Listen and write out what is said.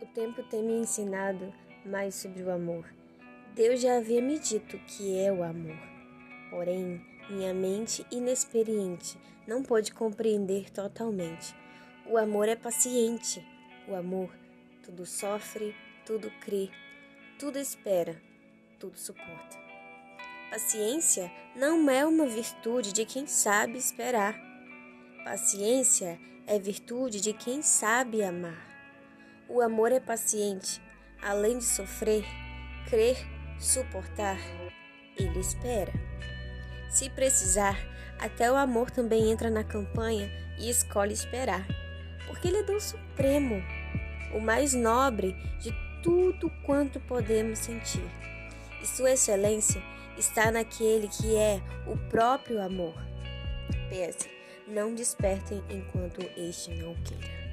O tempo tem me ensinado mais sobre o amor. Deus já havia me dito que é o amor. Porém, minha mente inexperiente não pôde compreender totalmente. O amor é paciente. O amor tudo sofre, tudo crê, tudo espera, tudo suporta. Paciência não é uma virtude de quem sabe esperar. Paciência é virtude de quem sabe amar. O amor é paciente, além de sofrer, crer, suportar, ele espera. Se precisar, até o amor também entra na campanha e escolhe esperar, porque ele é Deus Supremo, o mais nobre de tudo quanto podemos sentir. E sua excelência está naquele que é o próprio amor. PS, não despertem enquanto este não queira.